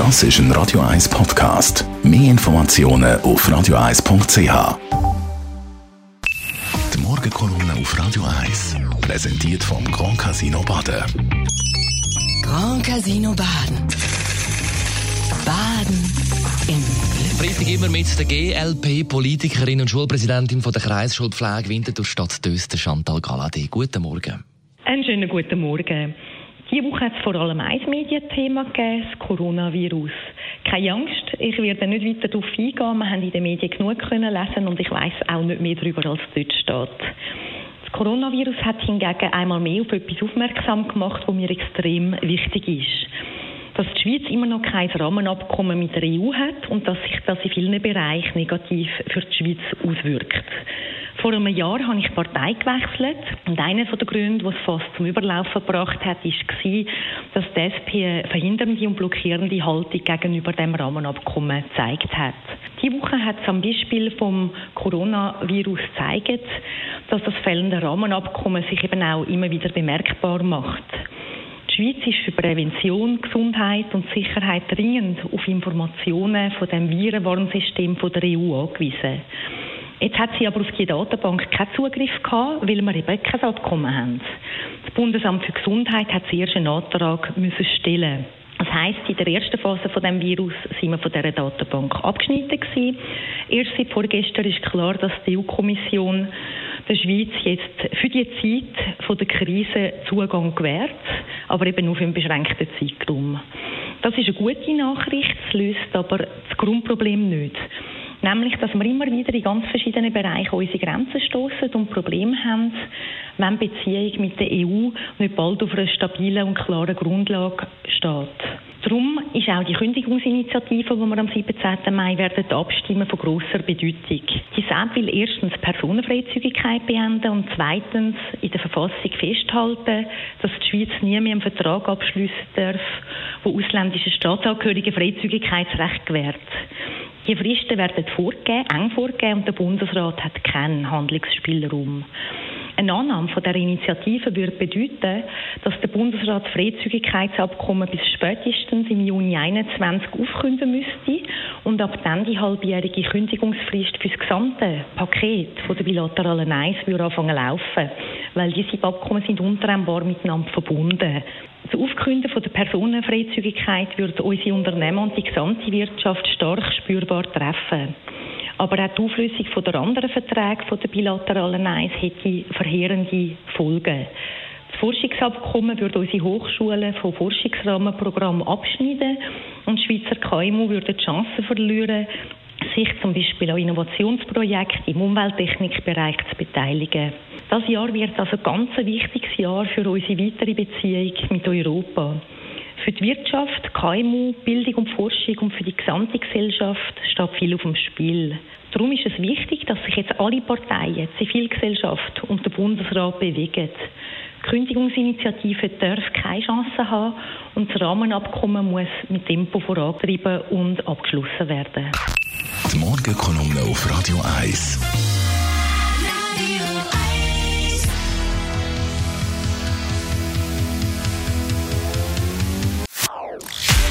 Das ist ein Radio 1 Podcast. Mehr Informationen auf radio1.ch. Die Morgenkolumne auf Radio 1 präsentiert vom Grand Casino Baden. Grand Casino Baden. Baden im. Freitag immer mit der GLP-Politikerin und Schulpräsidentin von der Kreisschulpflege Winterthur Stadt Döster, Chantal Galadé. Guten Morgen. Einen schönen guten Morgen. Diese Woche hat es vor allem ein Medienthema gegeben, das Coronavirus. Keine Angst, ich werde nicht weiter darauf eingehen. Wir haben in den Medien genug können lesen und ich weiß auch nicht mehr darüber, als dort steht. Das Coronavirus hat hingegen einmal mehr auf etwas aufmerksam gemacht, was mir extrem wichtig ist. Dass die Schweiz immer noch kein Rahmenabkommen mit der EU hat und dass sich das in vielen Bereichen negativ für die Schweiz auswirkt. Vor einem Jahr habe ich Partei gewechselt und einer der Gründe, was fast zum Überlaufen gebracht hat, war, dass die SP eine verhindernde und blockierende Haltung gegenüber dem Rahmenabkommen gezeigt hat. Diese Woche hat es am Beispiel vom Coronavirus gezeigt, dass das fehlende Rahmenabkommen sich eben auch immer wieder bemerkbar macht. Die Schweiz ist für Prävention, Gesundheit und Sicherheit dringend auf Informationen von dem Virenwarnsystem der EU angewiesen. Jetzt hat sie aber auf die Datenbank keinen Zugriff gehabt, weil wir eben kein Abkommen haben. Das Bundesamt für Gesundheit hat zuerst einen Antrag müssen stellen. Das heisst, in der ersten Phase von dem Virus sind wir von dieser Datenbank abgeschnitten gewesen. Erst seit vorgestern ist klar, dass die EU-Kommission der Schweiz jetzt für die Zeit von der Krise Zugang gewährt, aber eben nur für einen beschränkten Zeitraum. Das ist eine gute Nachricht, es löst aber das Grundproblem nicht. Nämlich, dass wir immer wieder in ganz verschiedenen Bereichen unsere Grenzen stoßen und Probleme haben, wenn die Beziehung mit der EU nicht bald auf einer stabilen und klaren Grundlage steht. Darum ist auch die Kündigungsinitiative, die wir am 17. Mai werden abstimmen, von grosser Bedeutung. Die SAP will erstens Personenfreizügigkeit beenden und zweitens in der Verfassung festhalten, dass die Schweiz nie mehr einen Vertrag abschließen darf, wo ausländische Staatsangehörige Freizügigkeitsrecht gewährt. Die Fristen werden vorgegeben, eng vorgegeben und der Bundesrat hat keinen Handlungsspielraum. Eine Annahme von der Initiative würde bedeuten, dass der Bundesrat das Freizügigkeitsabkommen bis spätestens im Juni 2021 aufkündigen müsste und ab dann die halbjährige Kündigungsfrist für das gesamte Paket von der bilateralen Eis würde anfangen laufen, weil diese Abkommen sind untrennbar miteinander verbunden. Das Aufkünden von der Personenfreizügigkeit würde unsere Unternehmen und die gesamte Wirtschaft stark spürbar treffen. Aber auch die Auflösung der anderen Verträge von der bilateralen Eis hätte verheerende Folgen. Das Forschungsabkommen würde unsere Hochschulen von Forschungsrahmenprogrammen abschneiden und Schweizer KMU würden die Chance verlieren, sich zum Beispiel an Innovationsprojekten im Umwelttechnikbereich zu beteiligen. Das Jahr wird also ein ganz wichtiges Jahr für unsere weitere Beziehung mit Europa. Für die Wirtschaft, KMU, Bildung und Forschung und für die gesamte Gesellschaft steht viel auf dem Spiel. Darum ist es wichtig, dass sich jetzt alle Parteien, die Zivilgesellschaft und der Bundesrat bewegen. Die Kündigungsinitiative darf keine Chance haben und das Rahmenabkommen muss mit Tempo vorangetrieben und abgeschlossen werden. Die Morgenkolumne auf Radio 1.